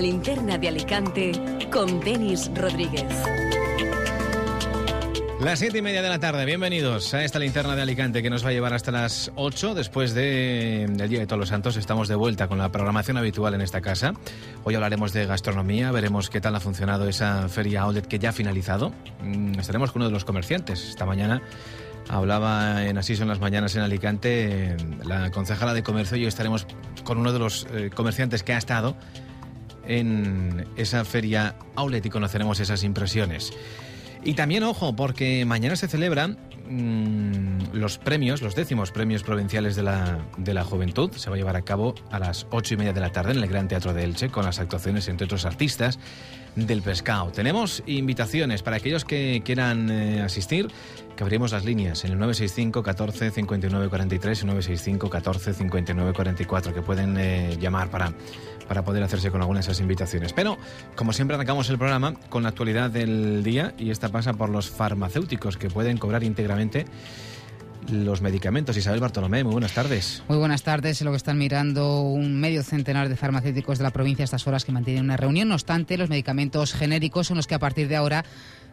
Linterna de Alicante con Denis Rodríguez. Las siete y media de la tarde, bienvenidos a esta linterna de Alicante que nos va a llevar hasta las 8 después de, del Día de Todos los Santos. Estamos de vuelta con la programación habitual en esta casa. Hoy hablaremos de gastronomía, veremos qué tal ha funcionado esa feria outlet que ya ha finalizado. Mm, estaremos con uno de los comerciantes. Esta mañana hablaba en Así son las mañanas en Alicante la concejala de comercio y hoy estaremos con uno de los eh, comerciantes que ha estado en esa feria outlet y conoceremos esas impresiones. Y también, ojo, porque mañana se celebran mmm, los premios, los décimos premios provinciales de la, de la juventud. Se va a llevar a cabo a las ocho y media de la tarde en el Gran Teatro de Elche con las actuaciones, entre otros artistas, del pescado. Tenemos invitaciones para aquellos que quieran eh, asistir, que abrimos las líneas en el 965 14 59 43 y 965 14 59 44, que pueden eh, llamar para para poder hacerse con algunas de esas invitaciones. Pero, como siempre, arrancamos el programa con la actualidad del día y esta pasa por los farmacéuticos que pueden cobrar íntegramente los medicamentos. Isabel Bartolomé, muy buenas tardes. Muy buenas tardes. Lo que están mirando un medio centenar de farmacéuticos de la provincia a estas horas que mantienen una reunión. No obstante, los medicamentos genéricos son los que a partir de ahora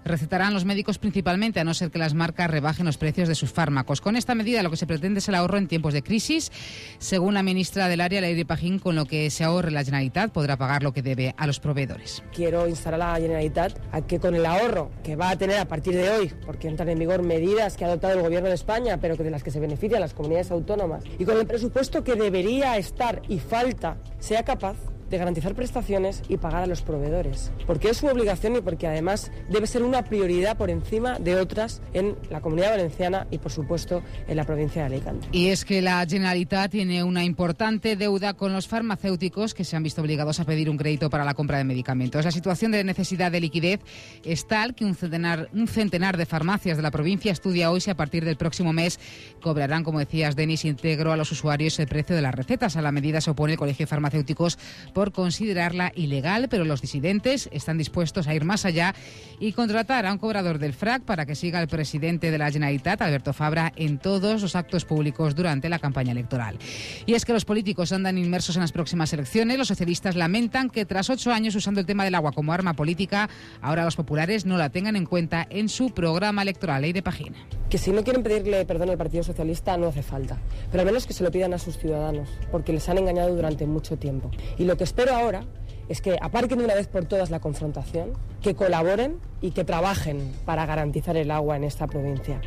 recetarán los médicos principalmente, a no ser que las marcas rebajen los precios de sus fármacos. Con esta medida lo que se pretende es el ahorro en tiempos de crisis. Según la ministra del área, Leire Pajín, con lo que se ahorre la Generalitat podrá pagar lo que debe a los proveedores. Quiero instar a la Generalitat a que con el ahorro que va a tener a partir de hoy, porque entran en vigor medidas que ha adoptado el Gobierno de España, pero que de las que se benefician las comunidades autónomas, y con el presupuesto que debería estar y falta, sea capaz de garantizar prestaciones y pagar a los proveedores, porque es su obligación y porque además debe ser una prioridad por encima de otras en la comunidad valenciana y por supuesto en la provincia de Alicante. Y es que la Generalitat tiene una importante deuda con los farmacéuticos que se han visto obligados a pedir un crédito para la compra de medicamentos. La situación de necesidad de liquidez es tal que un centenar, un centenar de farmacias de la provincia estudia hoy si a partir del próximo mes cobrarán, como decías, Denis, íntegro a los usuarios el precio de las recetas. A la medida se opone el Colegio de Farmacéuticos por considerarla ilegal, pero los disidentes están dispuestos a ir más allá y contratar a un cobrador del FRAC para que siga el presidente de la Generalitat, Alberto Fabra, en todos los actos públicos durante la campaña electoral. Y es que los políticos andan inmersos en las próximas elecciones. Los socialistas lamentan que tras ocho años usando el tema del agua como arma política, ahora los populares no la tengan en cuenta en su programa electoral. Ley de Página. Que si no quieren pedirle perdón al Partido Socialista no hace falta, pero al menos que se lo pidan a sus ciudadanos, porque les han engañado durante mucho tiempo. Y lo que espero ahora es que aparquen de una vez por todas la confrontación, que colaboren y que trabajen para garantizar el agua en esta provincia.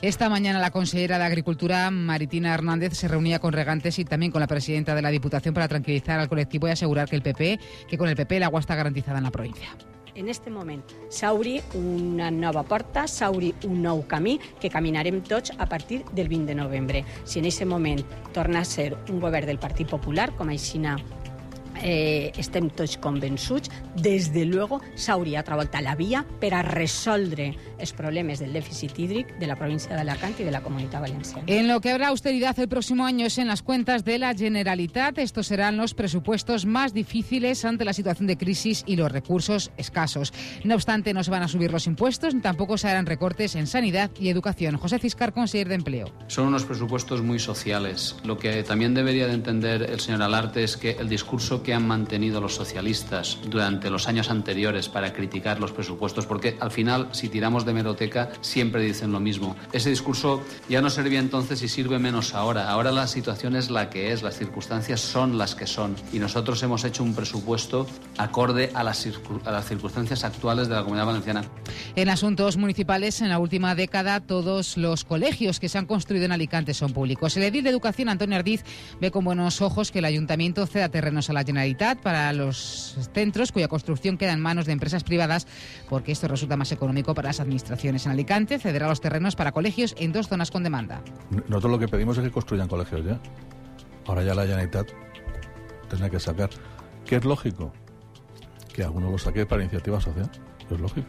Esta mañana la consejera de Agricultura, Maritina Hernández, se reunía con regantes y también con la presidenta de la Diputación para tranquilizar al colectivo y asegurar que el PP, que con el PP el agua está garantizada en la provincia. En este moment s'obri una nova porta, s'obri un nou camí que caminarem tots a partir del 20 de novembre. Si en aquest moment torna a ser un govern del Partit Popular, com aixina eh, estem tots convençuts, des de luego s'hauria trobat la via per a resoldre els problemes del dèficit hídric de la província d'Alacant i de la comunitat valenciana. En lo que habrá austeridad el próximo año es en las cuentas de la Generalitat. Estos serán los presupuestos más difíciles ante la situación de crisis y los recursos escasos. No obstante, no se van a subir los impuestos ni tampoco se harán recortes en sanidad y educación. José Ciscar, consejero de Empleo. Son unos presupuestos muy sociales. Lo que también debería de entender el señor Alarte es que el discurso que han mantenido los socialistas durante los años anteriores para criticar los presupuestos, porque al final, si tiramos de meroteca, siempre dicen lo mismo. Ese discurso ya no servía entonces y sirve menos ahora. Ahora la situación es la que es, las circunstancias son las que son y nosotros hemos hecho un presupuesto acorde a las, a las circunstancias actuales de la comunidad valenciana. En asuntos municipales, en la última década, todos los colegios que se han construido en Alicante son públicos. El edil de Educación, Antonio Ardiz, ve con buenos ojos que el ayuntamiento ceda terrenos a la Generalitat para los centros cuya construcción queda en manos de empresas privadas, porque esto resulta más económico para las administraciones. En Alicante cederá los terrenos para colegios en dos zonas con demanda. Nosotros lo que pedimos es que construyan colegios ya. Ahora ya la Generalitat tendrá que sacar. ¿Qué es lógico? Que alguno lo saque para iniciativa social. Es lógico.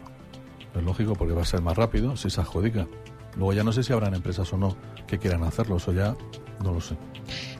Es lógico porque va a ser más rápido si se adjudica. Luego ya no sé si habrán empresas o no que quieran hacerlo, eso ya no lo sé.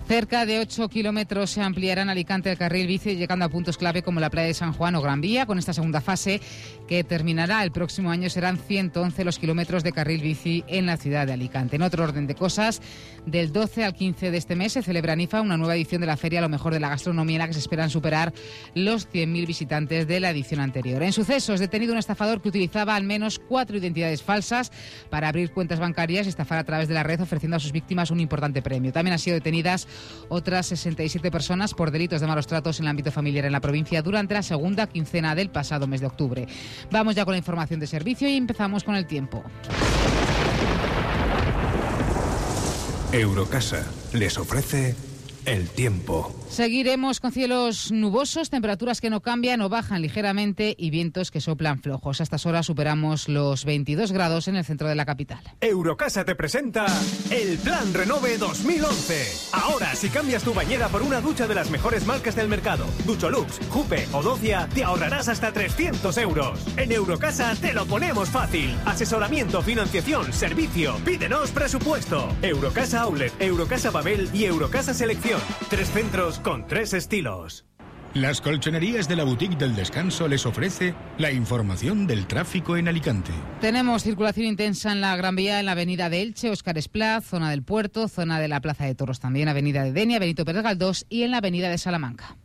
Cerca de 8 kilómetros se ampliará en Alicante el carril bici, llegando a puntos clave como la playa de San Juan o Gran Vía. Con esta segunda fase, que terminará el próximo año, serán 111 los kilómetros de carril bici en la ciudad de Alicante. En otro orden de cosas, del 12 al 15 de este mes se celebra en IFA una nueva edición de la Feria Lo Mejor de la Gastronomía, en la que se esperan superar los 100.000 visitantes de la edición anterior. En sucesos, detenido un estafador que utilizaba al menos cuatro identidades falsas para abrir cuentas bancarias y estafar a través de la red, ofreciendo a sus víctimas un importante premio. También han sido detenidas otras 67 personas por delitos de malos tratos en el ámbito familiar en la provincia durante la segunda quincena del pasado mes de octubre. Vamos ya con la información de servicio y empezamos con el tiempo. Eurocasa les ofrece el tiempo. Seguiremos con cielos nubosos, temperaturas que no cambian o bajan ligeramente y vientos que soplan flojos. A estas horas superamos los 22 grados en el centro de la capital. Eurocasa te presenta el Plan Renove 2011. Ahora, si cambias tu bañera por una ducha de las mejores marcas del mercado, Ducholux, Jupe o Docia, te ahorrarás hasta 300 euros. En Eurocasa te lo ponemos fácil. Asesoramiento, financiación, servicio. Pídenos presupuesto. Eurocasa Outlet, Eurocasa Babel y Eurocasa Selección. Tres centros con tres estilos. Las colchonerías de la boutique del descanso les ofrece la información del tráfico en Alicante. Tenemos circulación intensa en la Gran Vía, en la avenida de Elche, Óscar Esplaz, zona del Puerto, zona de la Plaza de Toros también, avenida de Denia, Benito Pérez Galdós y en la avenida de Salamanca.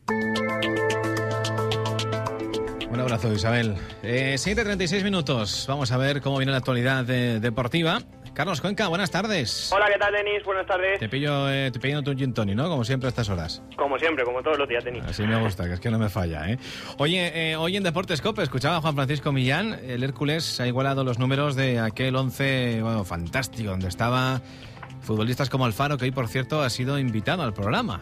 Un abrazo, Isabel. Eh, 7.36 minutos. Vamos a ver cómo viene la actualidad eh, deportiva. Carlos Cuenca, buenas tardes. Hola, ¿qué tal, Denis? Buenas tardes. Te pillo, eh, te pillo tu gin tonic, ¿no? Como siempre a estas horas. Como siempre, como todos los días, Denis. Así me gusta, que es que no me falla, ¿eh? Oye, eh, hoy en Deportes Cope escuchaba a Juan Francisco Millán. El Hércules ha igualado los números de aquel 11, bueno, fantástico, donde estaba futbolistas como Alfaro, que hoy, por cierto, ha sido invitado al programa.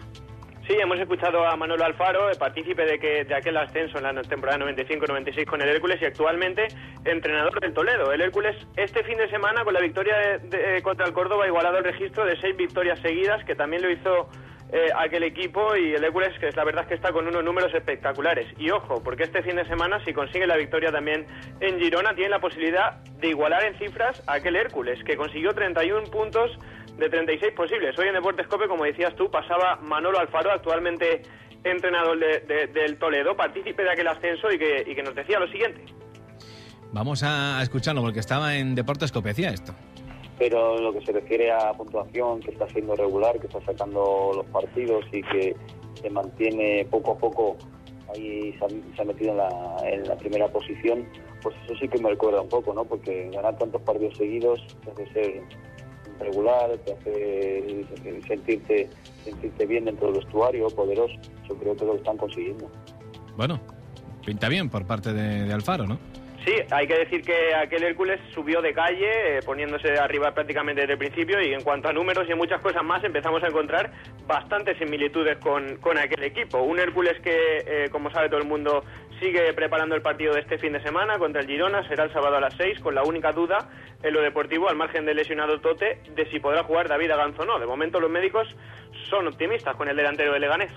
Sí, hemos escuchado a Manolo Alfaro, partícipe de, que, de aquel ascenso en la temporada 95-96 con el Hércules y actualmente entrenador del Toledo. El Hércules este fin de semana con la victoria de- de- contra el Córdoba ha igualado el registro de seis victorias seguidas, que también lo hizo eh, aquel equipo y el Hércules, que es la verdad es que está con unos números espectaculares. Y ojo, porque este fin de semana, si consigue la victoria también en Girona, tiene la posibilidad de igualar en cifras a aquel Hércules, que consiguió 31 puntos de 36 posibles. Hoy en Deportes Cope, como decías tú, pasaba Manolo Alfaro, actualmente entrenador de- de- del Toledo, partícipe de aquel ascenso y que, y que nos decía lo siguiente. Vamos a escucharlo porque estaba en Deportes Cope, decía esto. Pero lo que se refiere a puntuación, que está siendo regular, que está sacando los partidos y que se mantiene poco a poco ahí se ha, metido en la, en la primera posición, pues eso sí que me recuerda un poco, ¿no? Porque ganar tantos partidos seguidos te hace ser regular, te hace sentirte, sentirte bien dentro del vestuario, poderoso. Yo creo que lo están consiguiendo. Bueno, pinta bien por parte de Alfaro, ¿no? Sí, hay que decir que aquel Hércules subió de calle, eh, poniéndose arriba prácticamente desde el principio, y en cuanto a números y muchas cosas más, empezamos a encontrar bastantes similitudes con, con aquel equipo. Un Hércules que, eh, como sabe todo el mundo, sigue preparando el partido de este fin de semana contra el Girona, será el sábado a las 6, con la única duda en lo deportivo, al margen del lesionado Tote, de si podrá jugar David Aganzo o no. De momento los médicos son optimistas con el delantero de Leganés.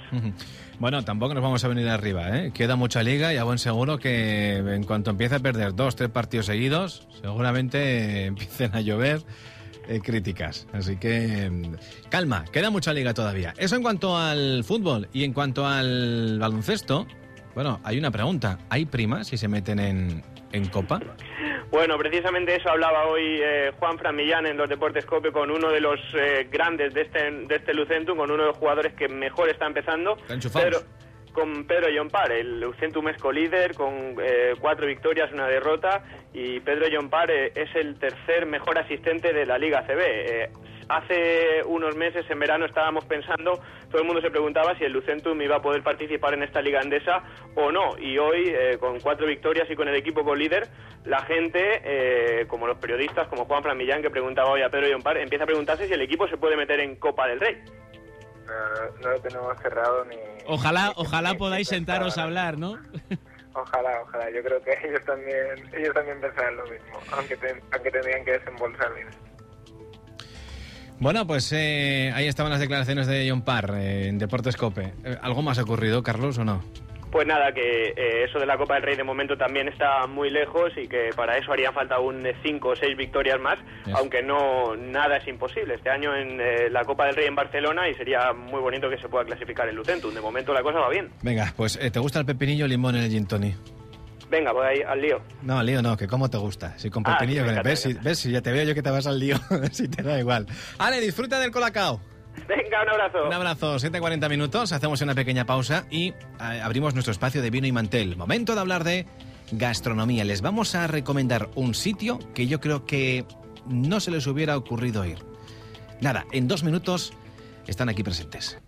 Bueno, tampoco nos vamos a venir arriba, ¿eh? Queda mucha liga y a buen seguro que en cuanto empiece a perder dos, tres partidos seguidos, seguramente empiecen a llover eh, críticas. Así que mm, calma, queda mucha liga todavía. Eso en cuanto al fútbol y en cuanto al baloncesto, bueno, hay una pregunta. ¿Hay primas si se meten en, en Copa? Bueno, precisamente eso hablaba hoy eh, Juan Fran Millán en los Deportes Cope con uno de los eh, grandes de este, de este Lucentum, con uno de los jugadores que mejor está empezando. Con Pedro Llompar, el Lucentum es colíder con eh, cuatro victorias, una derrota y Pedro Llompar eh, es el tercer mejor asistente de la Liga CB. Eh, hace unos meses, en verano, estábamos pensando, todo el mundo se preguntaba si el Lucentum iba a poder participar en esta Liga Andesa o no. Y hoy, con cuatro victorias y con el equipo con líder, la gente, como los periodistas, como Juan Fran Millán, que preguntaba hoy a Pedro Llompar, empieza a preguntarse si el equipo se puede meter en Copa del Rey. No, no lo tenemos cerrado ni... Ojalá, ojalá ni- podáis sentaros a hablar, ¿no? Ojalá, ojalá. Yo creo que ellos también, ellos también pensarán lo mismo, aunque, ten- aunque tendrían que desembolsar. Bueno, pues eh, ahí estaban las declaraciones de John Parr eh, en Deportes Cope. Eh, ¿Algo más ha ocurrido, Carlos, o no? Pues nada, que eh, eso de la Copa del Rey de momento también está muy lejos y que para eso harían falta un 5 o 6 victorias más, Yes. aunque no nada es imposible. Este año en eh, la Copa del Rey en Barcelona y sería muy bonito que se pueda clasificar el Lucentum. De momento la cosa va bien. Venga, pues eh, ¿te gusta el pepinillo o limón en el gin tonic? Venga, voy ahí al lío. No, lío no, que cómo te gusta. Si con Ah, pepinillo, sí, ¿ves? Si, ¿Ves? Si ya te veo yo que te vas al lío, si te da igual. Ale, disfruta del colacao. Venga, un abrazo. Un abrazo, 7.40 minutos, hacemos una pequeña pausa y eh, abrimos nuestro espacio de vino y mantel. Momento de hablar de gastronomía. Les vamos a recomendar un sitio que yo creo que no se les hubiera ocurrido ir. Nada, en dos minutos están aquí presentes.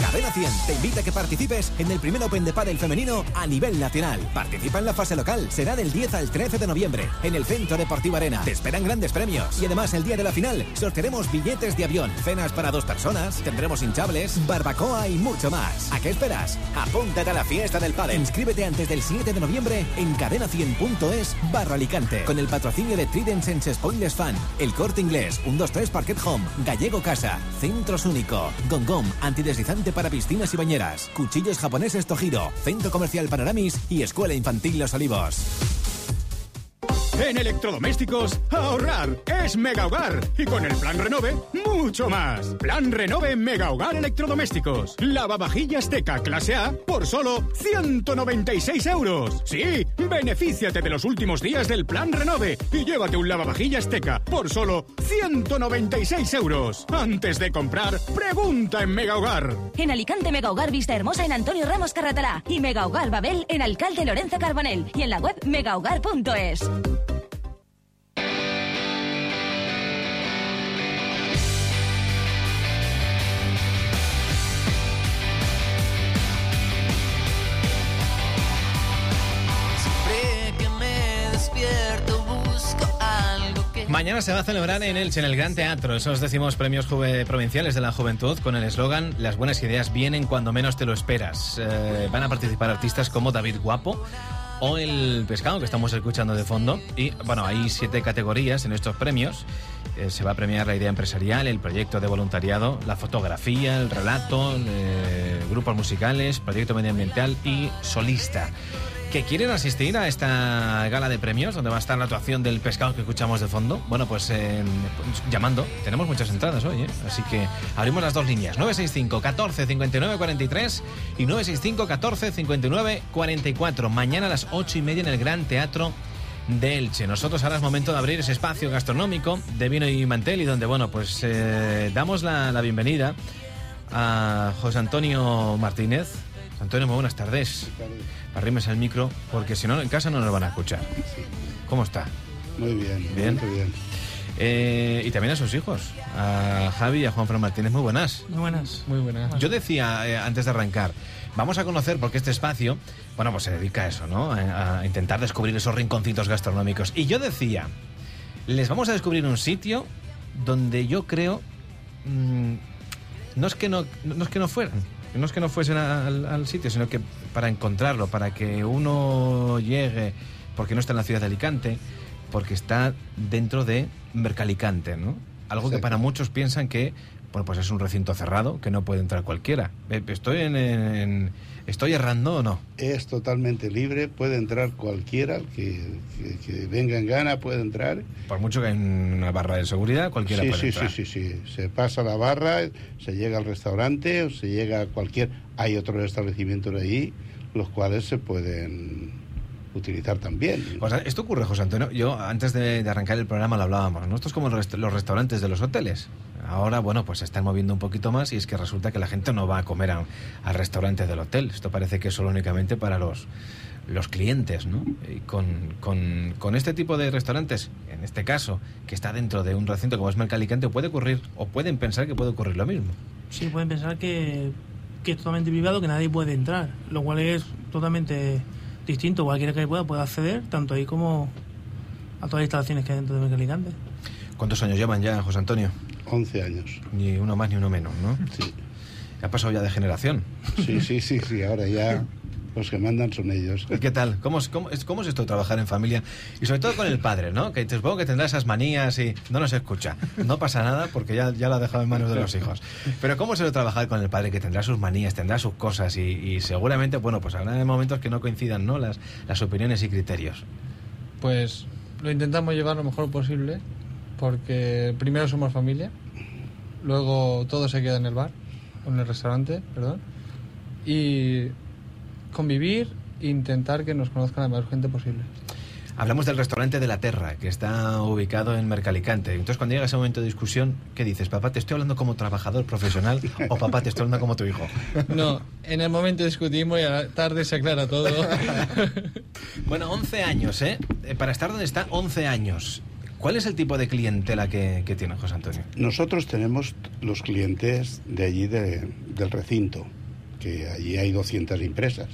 Cadena 100 te invita a que participes en el primer Open de Padel femenino a nivel nacional. Participa en la fase local. Será del 10 al 13 de noviembre en el Centro Deportivo Arena. Te esperan grandes premios. Y además, el día de la final, sortearemos billetes de avión, cenas para dos personas, tendremos hinchables, barbacoa y mucho más. ¿A qué esperas? Apúntate a la fiesta del Padel. Inscríbete antes del 7 de noviembre en cadena100.es barra Alicante. Con el patrocinio de Trident Sense Spoilers Fan, El Corte Inglés, 123 Parquet Home, Gallego Casa, Centros Único, Gongom, antideslizante para piscinas y bañeras, Cuchillos Japoneses Tojido, Centro Comercial Panoramis y Escuela Infantil Los Olivos. En electrodomésticos, ahorrar es Mega Hogar. Y con el plan Renove, mucho más. Plan Renove Mega Hogar Electrodomésticos. Lavavajillas Teca clase A por solo 196 euros. Sí, benefíciate de los últimos días del plan Renove y llévate un lavavajillas Teca por solo 196 euros. Antes de comprar, pregunta en Mega Hogar. En Alicante Mega Hogar Vista Hermosa en Antonio Ramos Carratalá y Mega Hogar Babel en Alcalde Lorenzo Carbonel y en la web megahogar.es. Mañana se va a celebrar en Elche, en el Gran Teatro, esos decimos premios provinciales de la juventud con el eslogan Las buenas ideas vienen cuando menos te lo esperas. Eh, van a participar artistas como David Guapo o El Pescado, que estamos escuchando de fondo. Y bueno, hay siete categorías en estos premios. Eh, se va a premiar la idea empresarial, el proyecto de voluntariado, la fotografía, el relato, eh, grupos musicales, proyecto medioambiental y solista que quieren asistir a esta gala de premios donde va a estar la actuación del pescado que escuchamos de fondo, bueno, pues eh, llamando. Tenemos muchas entradas hoy, ¿eh? así que abrimos las dos líneas, 965 14 59 43 y 965 14 59 44. Mañana a las 8 y media en el Gran Teatro de Elche. Nosotros ahora es momento de abrir ese espacio gastronómico de vino y mantel y donde, bueno, pues eh, damos la, la bienvenida a José Antonio Martínez. Antonio, muy buenas tardes. Arrímese al micro, porque si no, en casa no nos van a escuchar. ¿Cómo está? Muy bien, Bien. muy bien. Eh, y también a sus hijos, a Javi y a Juan Fran Martínez. Muy buenas. Muy buenas. Muy buenas. Yo decía eh, antes de arrancar, vamos a conocer porque este espacio, bueno, pues se dedica a eso, ¿no? A, a intentar descubrir esos rinconcitos gastronómicos. Y yo decía, les vamos a descubrir un sitio donde yo creo mm, no es que no, no es que no fueran, no es que no fuesen al, al sitio, sino que para encontrarlo, para que uno llegue, porque no está en la ciudad de Alicante, porque está dentro de Mercalicante, ¿no? Algo que para muchos piensan que, bueno, pues es un recinto cerrado, que no puede entrar cualquiera. Eh, ¿Estoy en, en- estoy errando o no? Es totalmente libre, puede entrar cualquiera que, que- que venga en gana, puede entrar. Por mucho que hay una barra de seguridad, cualquiera sí, puede sí, entrar. sí, sí, sí. Se pasa la barra, se llega al restaurante o se llega a cualquier... Hay otros establecimientos ahí, los cuales se pueden utilizar también. O sea, esto ocurre, José Antonio. Yo, antes de, de arrancar el programa, lo hablábamos. ¿no? Esto es como los, rest- los restaurantes de los hoteles. Ahora, bueno, pues se están moviendo un poquito más y es que resulta que la gente no va a comer a- al restaurante del hotel. Esto parece que es solo únicamente para los, los clientes, ¿no? Y con, con, con este tipo de restaurantes, en este caso, que está dentro de un recinto como es Mercalicante, puede ocurrir, o pueden pensar que puede ocurrir lo mismo. Sí, pueden pensar que, que es totalmente privado, que nadie puede entrar, lo cual es totalmente distinto. Cualquiera que pueda puede acceder, tanto ahí como a todas las instalaciones que hay dentro de Mercalicante. ¿Cuántos años llevan ya, José Antonio? 11 años. Ni uno más ni uno menos, ¿no? Sí. Ha pasado ya de generación. Sí, sí, sí, sí, ahora ya Los que mandan son ellos. ¿Y qué tal? ¿Cómo es, cómo, es, ¿Cómo es esto trabajar en familia? Y sobre todo con el padre, ¿no? Que te supongo que tendrá esas manías y no nos escucha. No pasa nada porque ya, ya lo ha dejado en manos de los hijos. Pero ¿cómo es trabajar con el padre que tendrá sus manías, tendrá sus cosas y, y seguramente, bueno, pues habrá momentos que no coincidan, ¿no? Las, las opiniones y criterios. Pues lo intentamos llevar lo mejor posible porque primero somos familia, luego todo se queda en el bar, o en el restaurante, perdón, y convivir e intentar que nos conozcan la mayor gente posible. Hablamos del restaurante de la Terra, que está ubicado en Mercalicante. Entonces, cuando llega ese momento de discusión, ¿qué dices? ¿Papá, te estoy hablando como trabajador profesional o papá, te estoy hablando como tu hijo? No, en el momento discutimos y a la tarde se aclara todo. bueno, 11 años, ¿eh? Para estar donde está, 11 años. ¿Cuál es el tipo de clientela que, que tiene José Antonio? Nosotros tenemos los clientes de allí de, del recinto, que allí hay 200 empresas.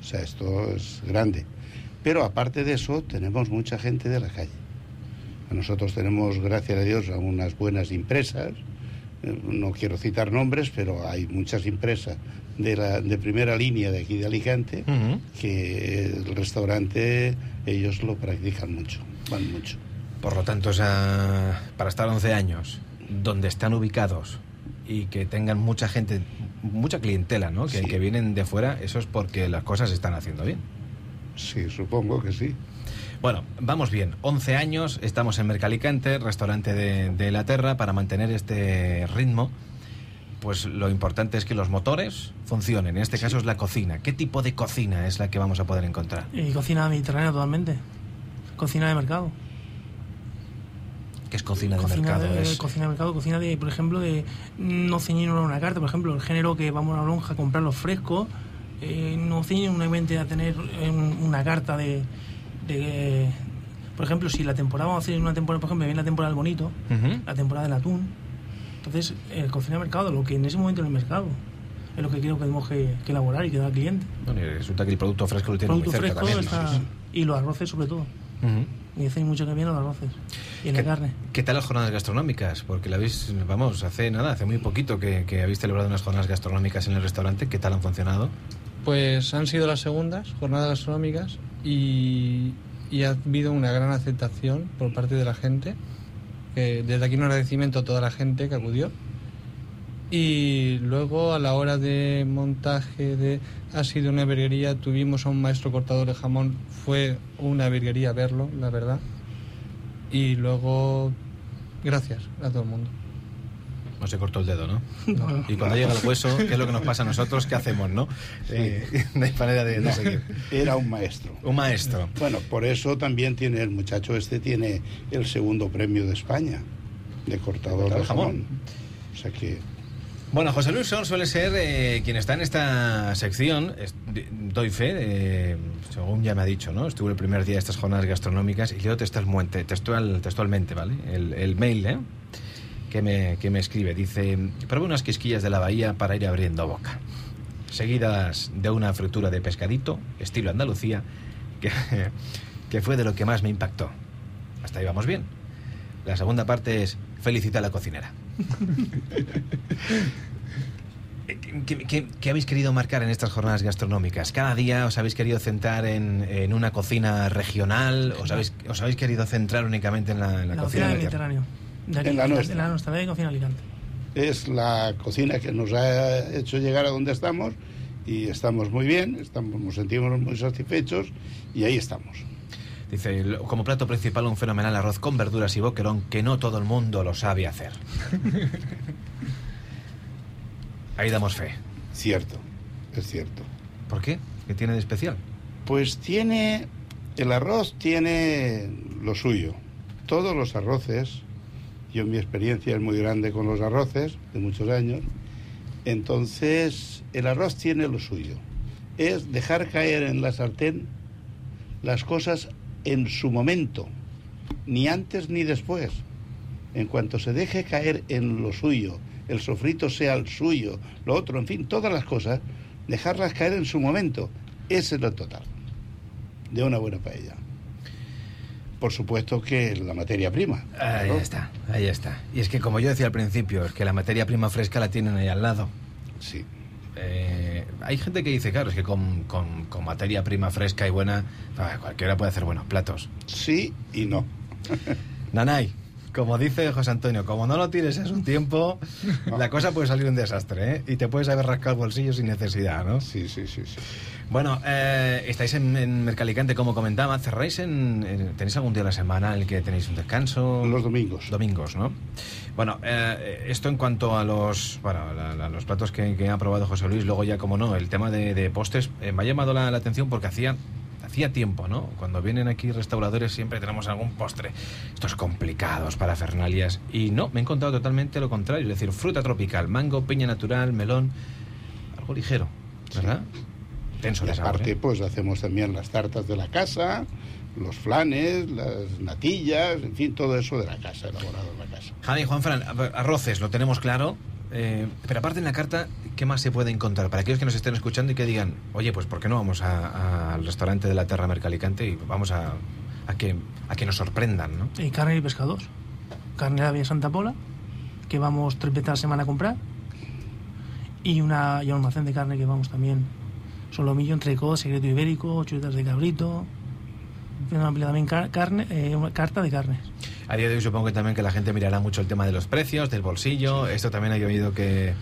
O sea, esto es grande. Pero aparte de eso, tenemos mucha gente de la calle. Nosotros tenemos, gracias a Dios, a unas buenas empresas. Eh, No quiero citar nombres, pero hay muchas empresas de, la, de primera línea de aquí de Alicante que el restaurante ellos lo practican mucho, van mucho. Por lo tanto, o sea, para estar 11 años, donde están ubicados y que tengan mucha gente, mucha clientela, ¿no? Que, Sí. que vienen de fuera, eso es porque las cosas se están haciendo bien. Sí, supongo que sí. Bueno, vamos bien. 11 años, estamos en Mercalicante, restaurante de, de la Terra, para mantener este ritmo. Pues lo importante es que los motores funcionen. En este caso es la cocina. ¿Qué tipo de cocina es la que vamos a poder encontrar? Y cocina mediterránea totalmente. Cocina de mercado. ¿Qué es cocina de cocina mercado? de, Es- cocina de mercado, cocina de, por ejemplo, de no ceñirnos a una carta, por ejemplo, el género que vamos a la lonja a comprarlo fresco, eh, no únicamente a tener eh, un- una carta de, de, por ejemplo, si la temporada vamos a hacer una temporada, por ejemplo, viene la temporada del bonito, la temporada del atún, entonces el cocina de mercado, lo que en ese momento en el mercado, es lo que creo que tenemos que, que elaborar y que dar al cliente. Bueno, y resulta que el producto fresco lo tiene muy cerca también. está- y los arroces sobre todo. Y dicen mucho que vienen los arroces y en la carne. ¿Qué tal las jornadas gastronómicas? Porque la habéis, vamos, hace nada, hace muy poquito que, que habéis celebrado unas jornadas gastronómicas en el restaurante. ¿Qué tal han funcionado? Pues han sido las segundas jornadas gastronómicas y, y ha habido una gran aceptación por parte de la gente. que desde aquí un agradecimiento a toda la gente que acudió. Y luego a la hora de montaje de ha sido una virguería, tuvimos a un maestro cortador de jamón, fue una virguería verlo, la verdad. Y luego gracias a todo el mundo. No se cortó el dedo, ¿no? No. Y cuando llega el hueso, ¿qué es lo que nos pasa a nosotros? ¿Qué hacemos, no? Eh, no hay manera de, No, seguir. Era un maestro. Un maestro. Bueno, por eso también tiene el muchacho este tiene el segundo premio de España de cortador de de jamón. jamón. O sea que Bueno, José Luis Sol suele ser eh, quien está en esta sección. Doy fe, eh, según ya me ha dicho, ¿no? Estuve el primer día de estas jornadas gastronómicas y leo textualmente, textual, textualmente ¿vale? El, el mail, ¿eh? Que me, que me escribe. Dice, probé unas quisquillas de la bahía para ir abriendo boca. Seguidas de una fritura de pescadito, estilo Andalucía, que, que fue de lo que más me impactó. Hasta ahí vamos bien. La segunda parte es felicita a la cocinera. ¿Qué, qué- qué habéis querido marcar en estas jornadas gastronómicas? ¿Cada día os habéis querido centrar en, en una cocina regional? ¿Os habéis, os habéis querido centrar únicamente en la, en la La cocina cocina del? Mediterráneo. De aquí, En la nuestra. la nuestra, de cocina Alicante. es la cocina que nos ha hecho llegar a donde estamos y estamos muy bien, estamos, nos sentimos muy satisfechos y ahí estamos. Dice, como plato principal un fenomenal arroz con verduras y boquerón que no todo el mundo lo sabe hacer. Ahí damos fe. Cierto, es cierto. ¿Por qué? ¿Qué tiene de especial? Pues tiene, el arroz tiene lo suyo. Todos los arroces, yo mi experiencia es muy grande con los arroces, de muchos años, entonces el arroz tiene lo suyo. Es dejar caer en la sartén las cosas en su momento, ni antes ni después. En cuanto se deje caer en lo suyo, el sofrito sea el suyo, lo otro, en fin, todas las cosas, dejarlas caer en su momento. Ese es lo total de una buena paella. Por supuesto que la materia prima. Ahí está, ahí está. Y es que como yo decía al principio, es que la materia prima fresca la tienen ahí al lado. Sí. Eh, hay gente que dice, claro, es que con, con- con materia prima fresca y buena, ah, cualquiera puede hacer buenos platos. Sí y no. Nanay, como dice José Antonio, como no lo tires es un tiempo, la cosa puede salir un desastre, ¿eh? Y te puedes haber rascado el bolsillo sin necesidad, ¿no? Sí, sí, sí. sí. Bueno, eh, estáis en, en Mercalicante, como comentaba, cerráis en, en- ¿Tenéis algún día de la semana en el que tenéis un descanso? Los domingos. Domingos, ¿no? Bueno, eh, esto en cuanto a los, bueno, la- la- los platos que, que ha probado José Luis, luego ya, como no, el tema de, de postres, eh, me ha llamado la, la atención porque hacía hacía tiempo, ¿no? Cuando vienen aquí restauradores siempre tenemos algún postre. Estos complicados para fernalias. Y no, me he encontrado totalmente lo contrario. Es decir, fruta tropical, mango, piña natural, melón. Algo ligero, ¿verdad? Tenso Y de sabor, aparte, ¿eh? pues hacemos también las tartas de la casa, los flanes, las natillas, en fin, todo eso de la casa, elaborado en la casa. Javi, Juanfran, arroces, lo tenemos claro. Eh, pero aparte en la carta, ¿qué más se puede encontrar? Para aquellos que nos estén escuchando y que digan, oye, pues ¿por qué no vamos al restaurante de la Terra Mercalicante y vamos a, a que, a que nos sorprendan, ¿no? Y carne y pescados. Carne de la Vía Santa Pola, que vamos tres veces a la semana a comprar. Y, una, y un almacén de carne que vamos también. Solomillo, entrecot, secreto ibérico, chuletas de cabrito. También car- carne, eh, una carta de carne. A día de hoy supongo que también que la gente mirará mucho el tema de los precios, del bolsillo. Esto también he oído que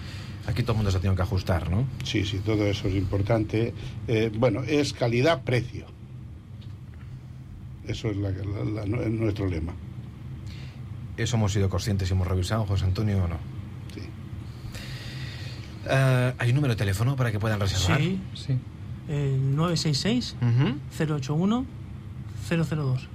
aquí todo el mundo se tiene que ajustar, ¿no? Sí, sí, todo eso es importante. Eh, bueno, es calidad-precio. Eso es la- la- la- nuestro lema. Eso hemos sido conscientes y hemos revisado, José Antonio, o no. Eh, ¿Hay un número de teléfono para que puedan reservar? Sí, sí. El 966 081 002.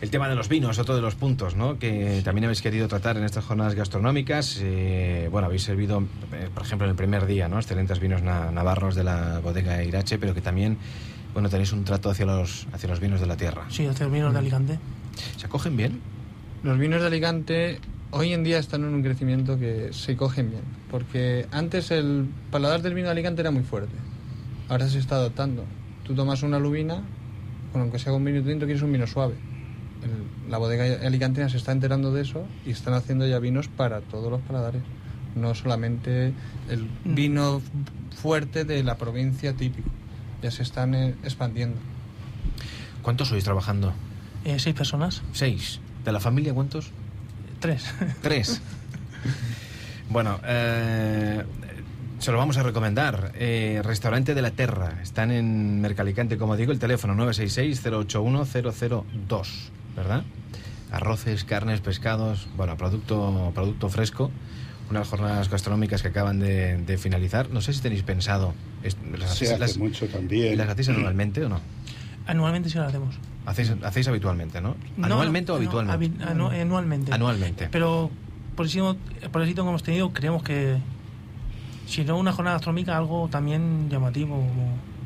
El tema de los vinos, otro de los puntos, ¿no? Que también habéis querido tratar en estas jornadas gastronómicas. Eh, bueno, habéis servido, eh, por ejemplo, en el primer día, ¿no? Excelentes vinos na- navarros de la bodega Irache, pero que también, bueno, tenéis un trato hacia los, hacia los vinos de la tierra. Sí, hacia los vinos de Alicante. ¿Se acogen bien? Los vinos de Alicante hoy en día están en un crecimiento que se cogen bien, porque antes el paladar del vino de Alicante era muy fuerte, ahora se está adaptando. Tú tomas una lubina, bueno, aunque sea con vino tinto, quieres un vino suave. El- la bodega alicantina se está enterando de eso y están haciendo ya vinos para todos los paladares, no solamente el vino fuerte de la provincia típico, ya se están eh, expandiendo. ¿Cuántos sois trabajando? Eh, seis personas. Seis. ¿De la familia cuántos? Tres. Tres. bueno, eh, se lo vamos a recomendar. Eh, Restaurante de la Terra. Están en Mercalicante, como digo, el teléfono 966-081-002, ¿verdad? Arroces, carnes, pescados, bueno, producto, producto fresco. Unas jornadas gastronómicas que acaban de, de finalizar. No sé si tenéis pensado. ¿Las Se hacéis, hace las- mucho también. ¿Las hacéis anualmente o no? Anualmente sí lo hacemos. Hacéis, hacéis habitualmente, ¿no? No, ¿Anualmente o no, habitualmente? habi- anu- anualmente. Anualmente. Pero por el, éxito, por el éxito que hemos tenido, creemos que si no una jornada gastronómica, algo también llamativo,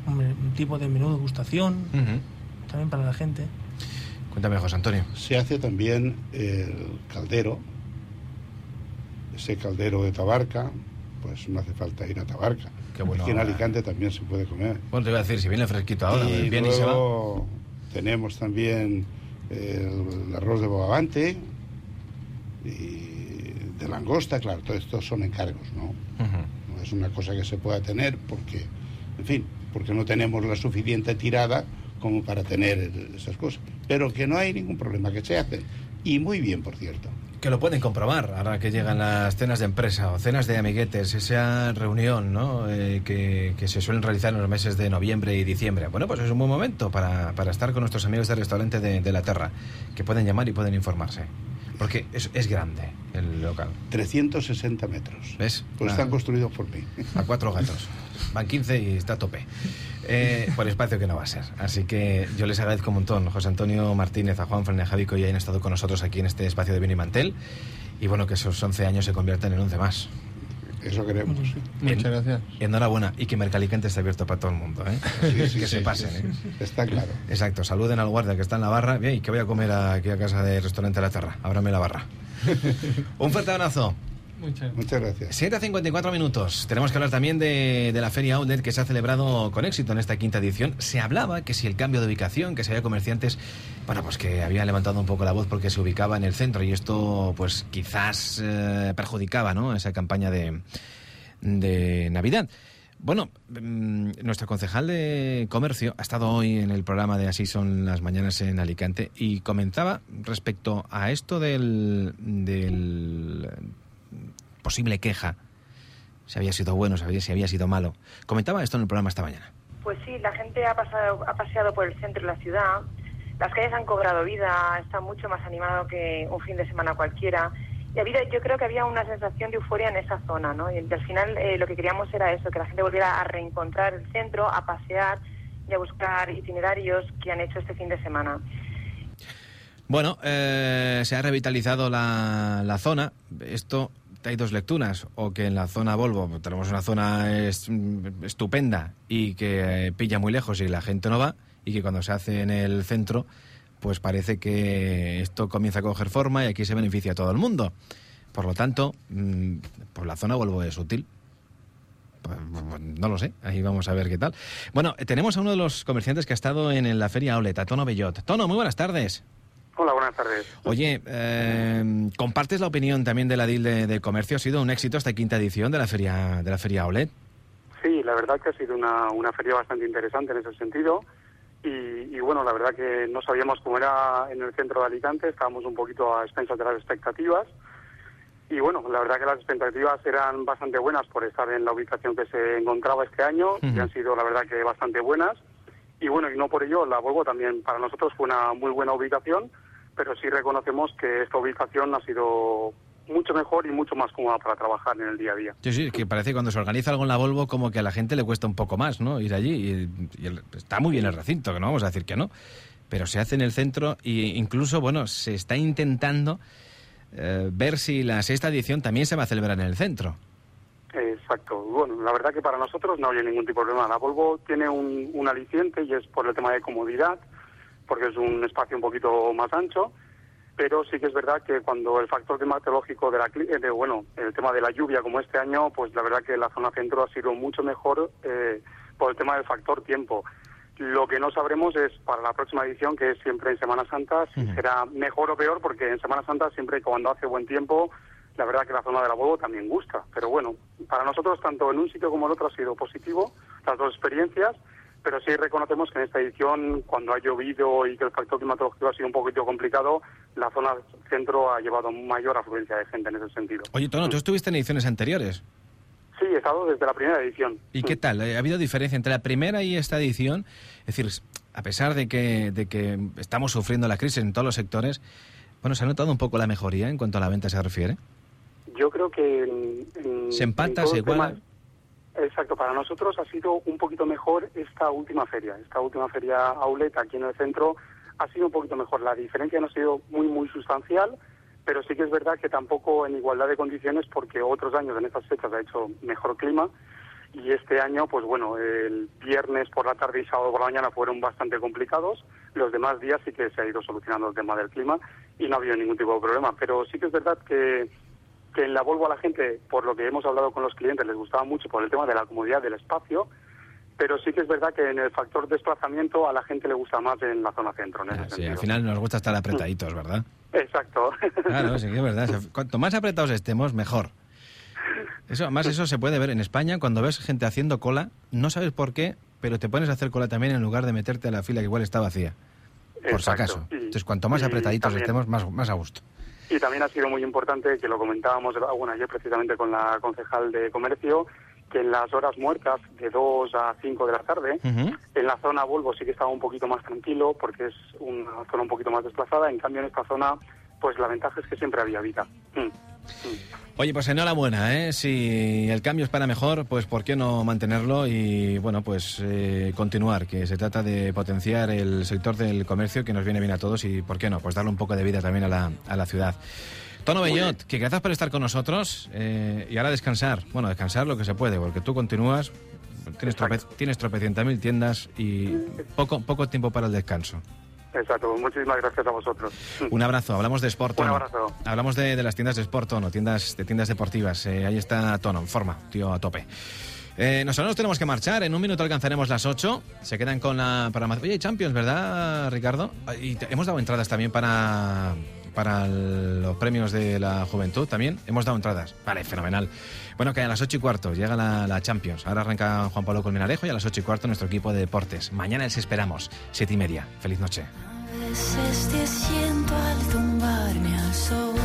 como un tipo de menú de gustación, también para la gente. Cuéntame, José Antonio. Se hace también el caldero, ese caldero de Tabarca, pues no hace falta ir a Tabarca. Qué bueno, Aquí en. Alicante también se puede comer. Bueno, te iba a decir, si viene fresquito ahora, y viene y se va. luego tenemos también el, arroz de bogavante y de langosta, claro, todo esto son encargos, ¿no? No es una cosa que se pueda tener porque, en fin, porque no tenemos la suficiente tirada como para tener esas cosas. Pero que no hay ningún problema, que se hace. Y muy bien, por cierto. Que lo pueden comprobar ahora que llegan las cenas de empresa o cenas de amiguetes, esa reunión ¿no? Eh, que, que se suelen realizar en los meses de noviembre y diciembre. Bueno, pues es un buen momento para, para estar con nuestros amigos del restaurante de, de la Terra, que pueden llamar y pueden informarse. Porque es, es grande el local. 360 metros. ¿Ves? Pues Ah. están construidos por mí. A cuatro gatos. Van 15 y está a tope. Eh, por espacio que no va a ser. Así que yo les agradezco un montón, José Antonio Martínez, a Juan Fran y a Javi, que hoy hayan estado con nosotros aquí en este espacio de Vino y Mantel. Y bueno, que esos 11 años se conviertan en 11 más. Eso queremos. Muchas gracias. Enhorabuena. Y que Mercalicante esté abierto para todo el mundo, ¿eh? Sí, sí, que se sí, pasen, sí, ¿eh? sí. Está claro. Exacto. Saluden al guardia que está en la barra. Bien, y que voy a comer aquí a casa del restaurante La Terra. Ábrame la barra. un fuerte abrazo. Muchas Muchas gracias. 7 a 54 minutos. Tenemos que hablar también de, de la Feria Outlet que se ha celebrado con éxito en esta quinta edición. Se hablaba que si el cambio de ubicación, que si había comerciantes, bueno, pues que habían levantado un poco la voz porque se ubicaba en el centro y esto, pues quizás eh, perjudicaba, ¿no? Esa campaña de, de Navidad. Bueno, mm, nuestro concejal de comercio ha estado hoy en el programa de Así son las mañanas en Alicante y comenzaba respecto a esto del, del posible queja, si había sido bueno, si había, si había sido malo. Comentaba esto en el programa esta mañana. Pues sí, la gente ha, pasado, ha paseado por el centro de la ciudad, las calles han cobrado vida, está mucho más animado que un fin de semana cualquiera. Y había, yo creo que había una sensación de euforia en esa zona, ¿no? Y al final eh, lo que queríamos era eso, que la gente volviera a reencontrar el centro, a pasear y a buscar itinerarios que han hecho este fin de semana. Bueno, eh, se ha revitalizado la, la zona. Esto hay dos lecturas, o que en la zona Volvo tenemos una zona es- estupenda y que eh, pilla muy lejos y la gente no va, y que cuando se hace en el centro, pues parece que esto comienza a coger forma y aquí se beneficia a todo el mundo. Por lo tanto, mm, pues la zona Volvo es útil. Pues, pues, No lo sé, ahí vamos a ver qué tal. Bueno, tenemos a uno de los comerciantes que ha estado en, la feria Outlet, a Tono Bellot. Tono, muy buenas tardes. Hola, buenas tardes. Oye, eh, ¿compartes la opinión también de la DIL de, de Comercio? ¿Ha sido un éxito esta quinta edición de la feria de la feria Outlet? Sí, la verdad que ha sido una, una feria bastante interesante en ese sentido. Y, y bueno, la verdad que no sabíamos cómo era en el centro de Alicante, estábamos un poquito a expensas de las expectativas. Y bueno, la verdad que las expectativas eran bastante buenas por estar en la ubicación que se encontraba este año y Ujú. han sido la verdad que bastante buenas. Y bueno, y no por ello, la Volvo también para nosotros fue una muy buena ubicación, pero sí reconocemos que esta ubicación ha sido mucho mejor y mucho más cómoda para trabajar en el día a día. Sí, sí, que parece que cuando se organiza algo en la Volvo como que a la gente le cuesta un poco más, ¿no? Ir allí y, y el- está muy bien el recinto, que no vamos a decir que no, pero se hace en el centro e incluso, bueno, se está intentando eh, ver si la sexta edición también se va a celebrar en el centro. Exacto. Bueno, la verdad que para nosotros no había ningún tipo de problema. La Volvo tiene un, un aliciente y es por el tema de comodidad, porque es un espacio un poquito más ancho, pero sí que es verdad que cuando el factor climatológico de la eh, de, bueno, el tema de la lluvia como este año, pues la verdad que la zona centro ha sido mucho mejor eh, por el tema del factor tiempo. Lo que no sabremos es para la próxima edición, que es siempre en Semana Santa, si será mejor o peor, porque en Semana Santa siempre cuando hace buen tiempo, la verdad que la zona de la Volvo también gusta. Pero bueno, para nosotros tanto en un sitio como en otro ha sido positivo, las dos experiencias, pero sí reconocemos que en esta edición, cuando ha llovido y que el factor climatológico ha sido un poquito complicado, la zona centro ha llevado mayor afluencia de gente en ese sentido. Oye, Tono, tú estuviste en ediciones anteriores. Sí, he estado desde la primera edición. ¿Y qué tal? ¿Ha habido diferencia entre la primera y esta edición? Es decir, a pesar de que, de que estamos sufriendo la crisis en todos los sectores, bueno, ¿se ha notado un poco la mejoría en cuanto a la venta se refiere? Yo creo que... en- en- ¿Se empata, se iguala? Exacto, para nosotros ha sido un poquito mejor esta última feria. Esta última feria Aulet aquí en el centro ha sido un poquito mejor. La diferencia no ha sido muy, muy sustancial, pero sí que es verdad que tampoco en igualdad de condiciones porque otros años en estas fechas ha hecho mejor clima y este año, pues bueno, el viernes por la tarde y sábado por la mañana fueron bastante complicados. Los demás días sí que se ha ido solucionando el tema del clima y no ha habido ningún tipo de problema. Pero sí que es verdad que que en la Volvo a la gente, por lo que hemos hablado con los clientes, les gustaba mucho por el tema de la comodidad del espacio, pero sí que es verdad que en el factor desplazamiento a la gente le gusta más en la zona centro, en ese Sí, sentido. al final nos gusta estar apretaditos, ¿verdad? Exacto. Claro, sí que es verdad. Cuanto más apretados estemos, mejor. Eso, además, eso se puede ver en España cuando ves gente haciendo cola, no sabes por qué, pero te pones a hacer cola también en lugar de meterte a la fila que igual está vacía. Por si Exacto. acaso. Y- Entonces, cuanto más y apretaditos también- estemos, más, más a gusto. Y también ha sido muy importante, que lo comentábamos bueno, ayer precisamente con la concejal de comercio, que en las horas muertas de 2 a 5 de la tarde, en la zona Volvo sí que estaba un poquito más tranquilo porque es una zona un poquito más desplazada. En cambio, en esta zona, pues la ventaja es que siempre había vida. Mm. Oye, pues enhorabuena, ¿eh? Si el cambio es para mejor, pues ¿por qué no mantenerlo y, bueno, pues eh, continuar? Que se trata de potenciar el sector del comercio que nos viene bien a todos y, ¿por qué no? Pues darle un poco de vida también a la, a la ciudad. Tono Bellot, que gracias por estar con nosotros eh, y ahora descansar. Bueno, descansar lo que se puede, porque tú continúas, tienes, trope, tienes tropecientas mil tiendas y poco, poco tiempo para el descanso. Exacto, pues muchísimas gracias a vosotros. Un abrazo, hablamos de Sport Un Tono. abrazo. Hablamos de, de las tiendas de Sport Tono, tiendas, de tiendas deportivas. Eh, ahí está Tono, en forma, tío a tope. Eh, nosotros nos tenemos que marchar, en un minuto alcanzaremos las 8. Se quedan con la programación. Oye, hay Champions, ¿verdad, Ricardo? Ah, Y te- hemos dado entradas también para, para los premios de la juventud también. Hemos dado entradas. Vale, fenomenal. Bueno, que a las ocho y cuarto llega la, Champions. Ahora arranca Juan Pablo Colmenarejo y a las ocho y cuarto nuestro equipo de deportes. Mañana les esperamos, siete y media. Feliz noche. A te siento al tumbarme al sol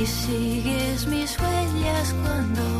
y sigues mis huellas cuando